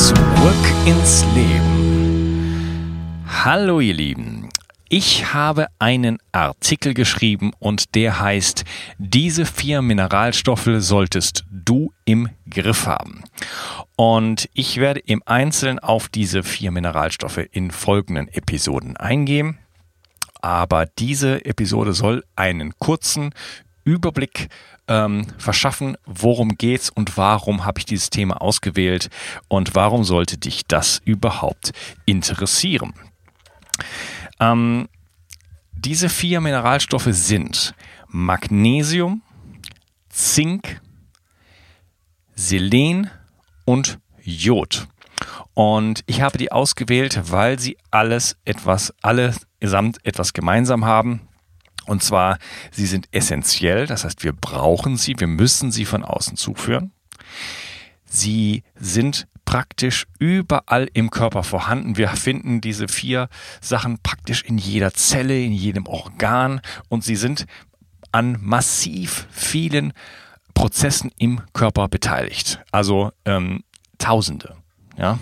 Zurück ins Leben. Hallo ihr Lieben. Ich habe einen Artikel geschrieben und der heißt, diese vier Mineralstoffe solltest du im Griff haben. Und ich werde im Einzelnen auf diese vier Mineralstoffe in folgenden Episoden eingehen. Aber diese Episode soll einen kurzen Überblick ähm, verschaffen, worum geht's und warum habe ich dieses Thema ausgewählt und warum sollte dich das überhaupt interessieren. Ähm, diese vier Mineralstoffe sind Magnesium, Zink, Selen und Jod. Und ich habe die ausgewählt, weil sie alles etwas, alle gesamt etwas gemeinsam haben. Und zwar, sie sind essentiell, das heißt, wir brauchen sie, wir müssen sie von außen zuführen. Sie sind praktisch überall im Körper vorhanden. Wir finden diese vier Sachen praktisch in jeder Zelle, in jedem Organ und sie sind an massiv vielen Prozessen im Körper beteiligt. Also ähm, Tausende, ja,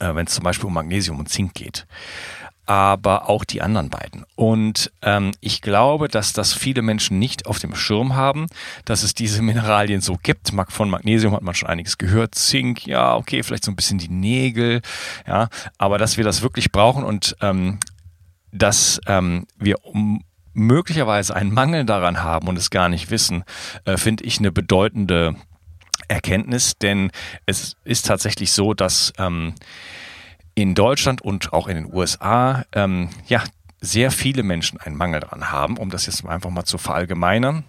äh, wenn es zum Beispiel um Magnesium und Zink geht aber auch die anderen beiden. Und ähm, ich glaube, dass das viele Menschen nicht auf dem Schirm haben, dass es diese Mineralien so gibt. Von Magnesium hat man schon einiges gehört. Zink, ja, okay, vielleicht so ein bisschen die Nägel, ja, aber dass wir das wirklich brauchen und ähm, dass ähm, wir um möglicherweise einen Mangel daran haben und es gar nicht wissen, äh, finde ich eine bedeutende Erkenntnis, denn es ist tatsächlich so, dass ähm, in Deutschland und auch in den USA ähm, ja sehr viele Menschen einen Mangel daran haben, um das jetzt einfach mal zu verallgemeinern.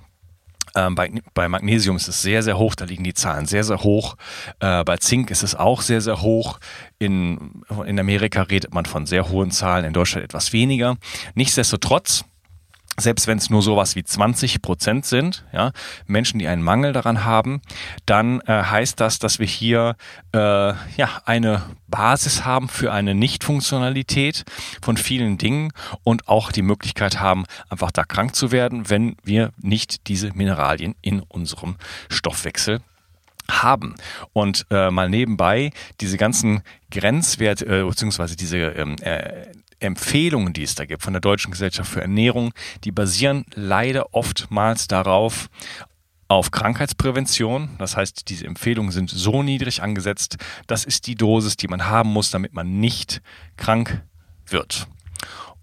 Ähm, bei, bei, Magnesium ist es sehr, sehr hoch, da liegen die Zahlen sehr, sehr hoch. Äh, bei Zink ist es auch sehr, sehr hoch. In, in Amerika redet man von sehr hohen Zahlen, in Deutschland etwas weniger. Nichtsdestotrotz selbst wenn es nur sowas wie 20 Prozent sind, ja, Menschen, die einen Mangel daran haben, dann äh, heißt das, dass wir hier äh, ja eine Basis haben für eine Nichtfunktionalität von vielen Dingen und auch die Möglichkeit haben, einfach da krank zu werden, wenn wir nicht diese Mineralien in unserem Stoffwechsel haben. Und äh, mal nebenbei, diese ganzen Grenzwerte, äh, beziehungsweise diese ähm, äh, Empfehlungen, die es da gibt von der Deutschen Gesellschaft für Ernährung, die basieren leider oftmals darauf, auf Krankheitsprävention. Das heißt, diese Empfehlungen sind so niedrig angesetzt, das ist die Dosis, die man haben muss, damit man nicht krank wird.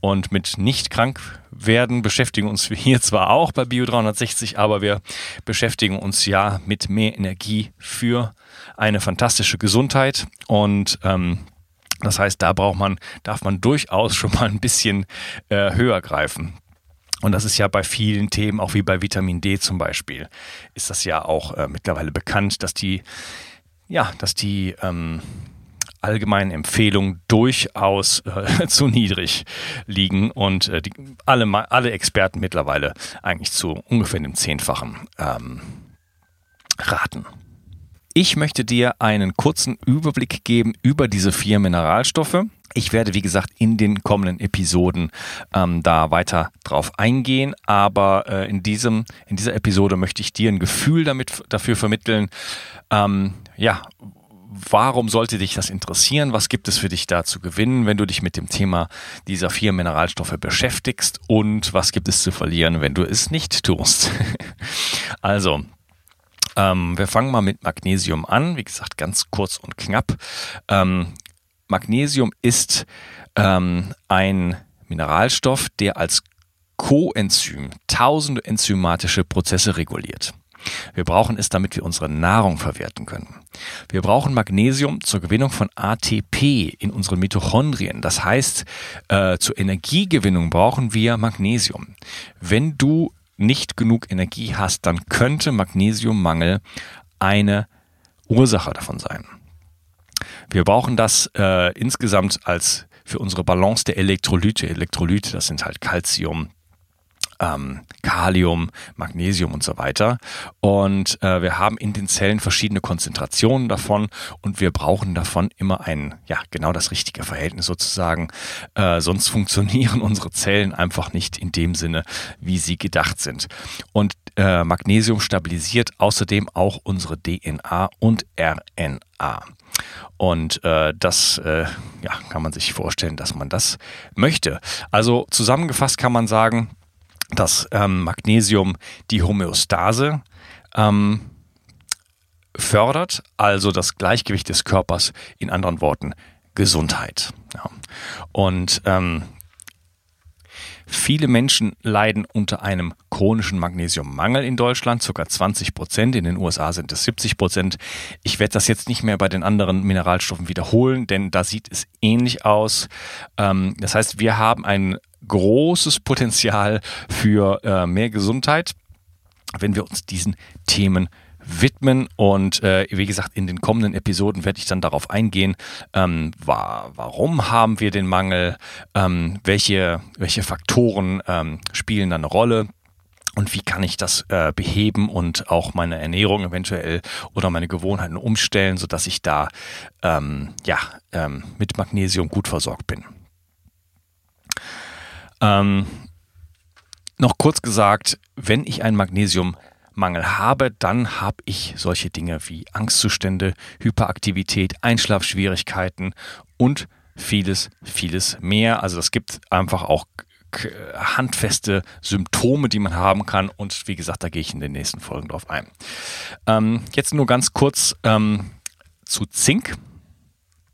Und mit nicht krank werden beschäftigen uns wir hier zwar auch bei Bio 360, aber wir beschäftigen uns ja mit mehr Energie für eine fantastische Gesundheit. Und ähm, das heißt, da braucht man, darf man durchaus schon mal ein bisschen äh, höher greifen. Und das ist ja bei vielen Themen, auch wie bei Vitamin D zum Beispiel, ist das ja auch äh, mittlerweile bekannt, dass die, ja, dass die ähm, allgemeinen Empfehlungen durchaus äh, zu niedrig liegen und äh, die, alle, alle Experten mittlerweile eigentlich zu ungefähr dem Zehnfachen ähm, raten. Ich möchte dir einen kurzen Überblick geben über diese vier Mineralstoffe. Ich werde, wie gesagt, in den kommenden Episoden ähm, da weiter drauf eingehen, aber äh, in, diesem, in dieser Episode möchte ich dir ein Gefühl damit, dafür vermitteln, ähm, ja, warum sollte dich das interessieren? Was gibt es für dich da zu gewinnen, wenn du dich mit dem Thema dieser vier Mineralstoffe beschäftigst? Und was gibt es zu verlieren, wenn du es nicht tust? also, ähm, wir fangen mal mit Magnesium an. Wie gesagt, ganz kurz und knapp. Ähm, Magnesium ist ähm, ein Mineralstoff, der als Coenzym tausende enzymatische Prozesse reguliert. Wir brauchen es, damit wir unsere Nahrung verwerten können. Wir brauchen Magnesium zur Gewinnung von ATP in unseren Mitochondrien. Das heißt, äh, zur Energiegewinnung brauchen wir Magnesium. Wenn du nicht genug Energie hast, dann könnte Magnesiummangel eine Ursache davon sein. Wir brauchen das äh, insgesamt als für unsere Balance der Elektrolyte. Elektrolyte, das sind halt Calcium, ähm, Kalium, Magnesium und so weiter. Und äh, wir haben in den Zellen verschiedene Konzentrationen davon und wir brauchen davon immer ein, ja, genau das richtige Verhältnis sozusagen. Äh, sonst funktionieren unsere Zellen einfach nicht in dem Sinne, wie sie gedacht sind. Und äh, Magnesium stabilisiert außerdem auch unsere DNA und RNA. Und äh, das äh, ja, kann man sich vorstellen, dass man das möchte. Also zusammengefasst kann man sagen, dass ähm, Magnesium die Homöostase ähm, fördert, also das Gleichgewicht des Körpers, in anderen Worten Gesundheit. Ja. Und ähm, Viele Menschen leiden unter einem chronischen Magnesiummangel in Deutschland, ca. 20 Prozent. In den USA sind es 70 Prozent. Ich werde das jetzt nicht mehr bei den anderen Mineralstoffen wiederholen, denn da sieht es ähnlich aus. Ähm, das heißt, wir haben ein großes Potenzial für äh, mehr Gesundheit, wenn wir uns diesen Themen widmen. Und äh, wie gesagt, in den kommenden Episoden werde ich dann darauf eingehen, ähm, war, warum haben wir den Mangel, ähm, welche, welche Faktoren ähm, spielen da eine Rolle. Und wie kann ich das äh, beheben und auch meine Ernährung eventuell oder meine Gewohnheiten umstellen, sodass ich da ähm, ja, ähm, mit Magnesium gut versorgt bin. Ähm, noch kurz gesagt, wenn ich einen Magnesiummangel habe, dann habe ich solche Dinge wie Angstzustände, Hyperaktivität, Einschlafschwierigkeiten und vieles, vieles mehr. Also es gibt einfach auch handfeste Symptome, die man haben kann. Und wie gesagt, da gehe ich in den nächsten Folgen drauf ein. Ähm, jetzt nur ganz kurz ähm, zu Zink.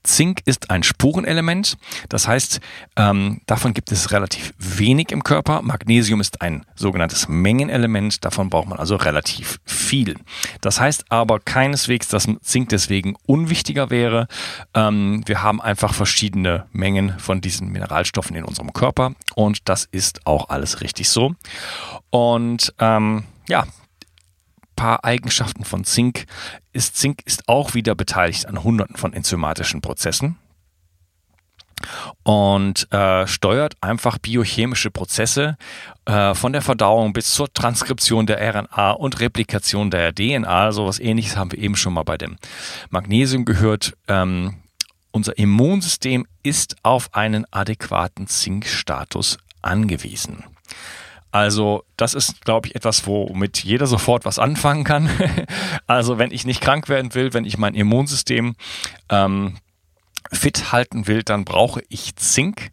Zink ist ein Spurenelement, das heißt, ähm, davon gibt es relativ wenig im Körper. Magnesium ist ein sogenanntes Mengenelement, davon braucht man also relativ viel. Das heißt aber keineswegs, dass Zink deswegen unwichtiger wäre. Ähm, wir haben einfach verschiedene Mengen von diesen Mineralstoffen in unserem Körper und das ist auch alles richtig so. Und ähm, ja, paar Eigenschaften von Zink ist Zink ist auch wieder beteiligt an hunderten von enzymatischen Prozessen und äh, steuert einfach biochemische Prozesse äh, von der Verdauung bis zur Transkription der RNA und Replikation der DNA. So was ähnliches haben wir eben schon mal bei dem Magnesium gehört. Ähm, unser Immunsystem ist auf einen adäquaten Zinkstatus angewiesen. Also das ist, glaube ich, etwas, womit jeder sofort was anfangen kann. also wenn ich nicht krank werden will, wenn ich mein Immunsystem ähm, fit halten will, dann brauche ich Zink.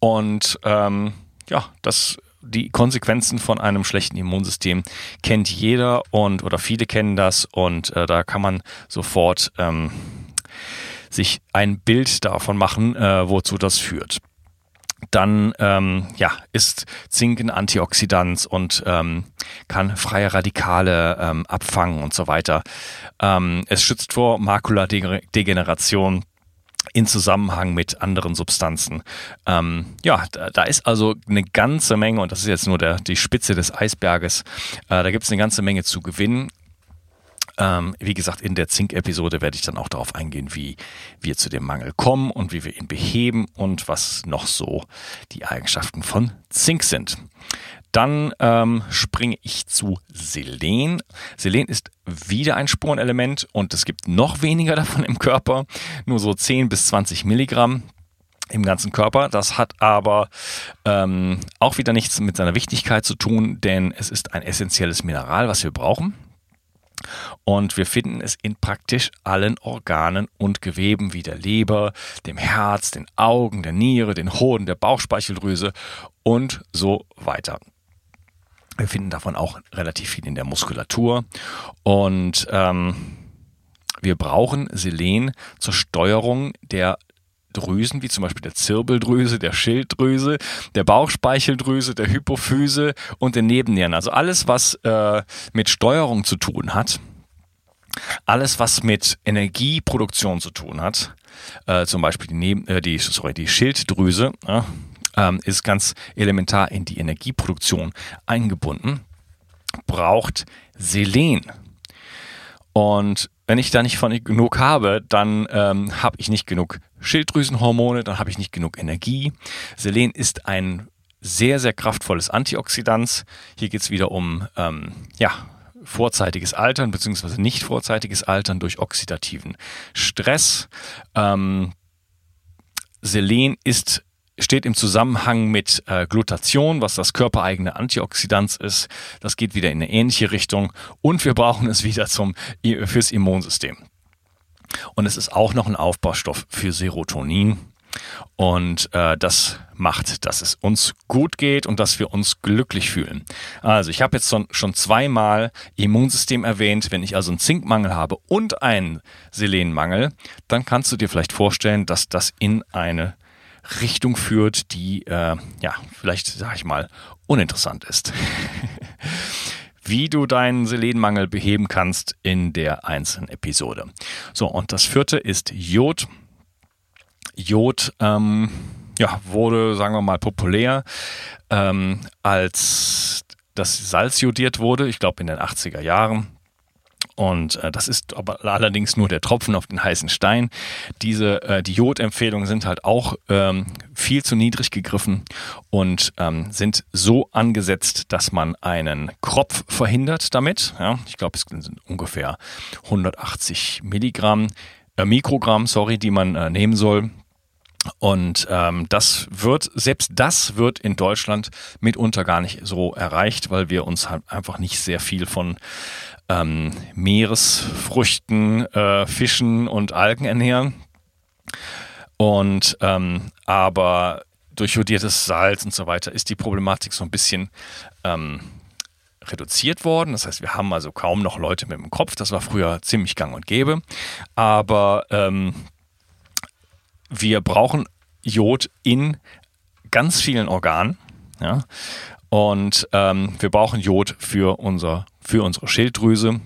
Und ähm, ja, das die Konsequenzen von einem schlechten Immunsystem kennt jeder und oder viele kennen das und äh, da kann man sofort ähm, sich ein Bild davon machen, äh, wozu das führt dann ähm, ja, ist Zink ein Antioxidant und ähm, kann freie Radikale ähm, abfangen und so weiter. Ähm, es schützt vor Makuladegeneration in Zusammenhang mit anderen Substanzen. Ähm, ja, da, da, ist also eine ganze Menge, und das ist jetzt nur der, die Spitze des Eisberges, äh, da gibt es eine ganze Menge zu gewinnen. Ähm, wie gesagt, in der Zink-Episode werde ich dann auch darauf eingehen, wie wir zu dem Mangel kommen und wie wir ihn beheben und was noch so die Eigenschaften von Zink sind. Dann ähm, springe ich zu Selen. Selen ist wieder ein Spurenelement und es gibt noch weniger davon im Körper, nur so 10 bis 20 Milligramm im ganzen Körper. Das hat aber ähm, auch wieder nichts mit seiner Wichtigkeit zu tun, denn es ist ein essentielles Mineral, was wir brauchen. Und wir finden es in praktisch allen Organen und Geweben wie der Leber, dem Herz, den Augen, der Niere, den Hoden, der Bauchspeicheldrüse und so weiter. Wir finden davon auch relativ viel in der Muskulatur und ähm, wir brauchen Selen zur Steuerung der Drüsen, wie zum Beispiel der Zirbeldrüse, der Schilddrüse, der Bauchspeicheldrüse, der Hypophyse und der Nebennieren. Also alles, was äh, mit Steuerung zu tun hat, alles, was mit Energieproduktion zu tun hat, äh, zum Beispiel die, Neben äh, die, sorry, die Schilddrüse, äh, ist ganz elementar in die Energieproduktion eingebunden, braucht Selen. Und wenn ich da nicht von genug habe, dann ähm, habe ich nicht genug Schilddrüsenhormone, dann habe ich nicht genug Energie. Selen ist ein sehr, sehr kraftvolles Antioxidant. Hier geht es wieder um ähm, ja, vorzeitiges Altern beziehungsweise nicht vorzeitiges Altern durch oxidativen Stress. Ähm, Selen ist steht im Zusammenhang mit äh, Glutation, was das körpereigene Antioxidant ist. Das geht wieder in eine ähnliche Richtung und wir brauchen es wieder zum, fürs Immunsystem. Und es ist auch noch ein Aufbaustoff für Serotonin. Und äh, das macht, dass es uns gut geht und dass wir uns glücklich fühlen. Also ich habe jetzt schon, zweimal Immunsystem erwähnt. Wenn ich also einen Zinkmangel habe und einen Selenmangel, dann kannst du dir vielleicht vorstellen, dass das in eine Richtung führt, die äh, ja vielleicht, sag ich mal, uninteressant ist. Wie du deinen Selenmangel beheben kannst in der einzelnen Episode. So, und das vierte ist Jod. Jod ähm, ja, wurde, sagen wir mal, populär, ähm, als das Salz jodiert wurde, ich glaube in den 80er Jahren. Und äh, das ist aber allerdings nur der Tropfen auf den heißen Stein. Diese äh, die Jodempfehlungen sind halt auch ähm, viel zu niedrig gegriffen und ähm, sind so angesetzt, dass man einen Kropf verhindert damit. Ja, ich glaube, es sind ungefähr 180 Milligramm, äh, Mikrogramm, sorry, die man äh, nehmen soll. Und ähm, das wird, selbst das wird in Deutschland mitunter gar nicht so erreicht, weil wir uns halt einfach nicht sehr viel von ähm, Meeresfrüchten, äh, Fischen und Algen ernähren. Und ähm, aber durch jodiertes Salz und so weiter ist die Problematik so ein bisschen ähm, reduziert worden. Das heißt, wir haben also kaum noch Leute mit dem Kopf. Das war früher ziemlich gang und gäbe. Aber ähm, wir brauchen Jod in ganz vielen Organen. Ja? Und ähm, wir brauchen Jod für, unser, für unsere Schilddrüse.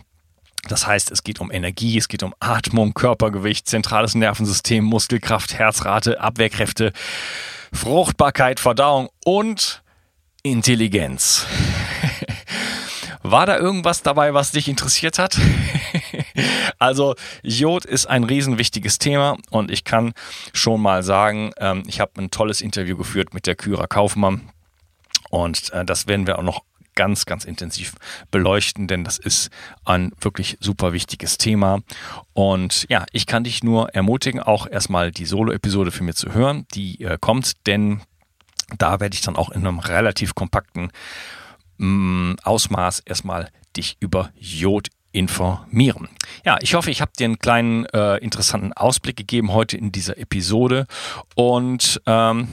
Das heißt, es geht um Energie, es geht um Atmung, Körpergewicht, zentrales Nervensystem, Muskelkraft, Herzrate, Abwehrkräfte, Fruchtbarkeit, Verdauung und Intelligenz. War da irgendwas dabei, was dich interessiert hat? also Jod ist ein riesenwichtiges Thema und ich kann schon mal sagen, ähm, ich habe ein tolles Interview geführt mit der Kyra Kaufmann und äh, das werden wir auch noch ganz, ganz intensiv beleuchten, denn das ist ein wirklich super wichtiges Thema. Und ja, ich kann dich nur ermutigen, auch erstmal die Solo-Episode für mich zu hören. Die äh, kommt, denn da werde ich dann auch in einem relativ kompakten mh, mm, Ausmaß erstmal dich über Jod informieren. Ja, ich hoffe, ich habe dir einen kleinen äh, interessanten Ausblick gegeben heute in dieser Episode und ähm,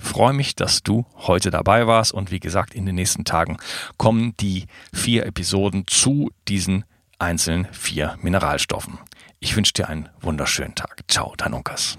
freue mich, dass du heute dabei warst und wie gesagt, in den nächsten Tagen kommen die vier Episoden zu diesen einzelnen vier Mineralstoffen. Ich wünsche dir einen wunderschönen Tag. Ciao, dein Unkas.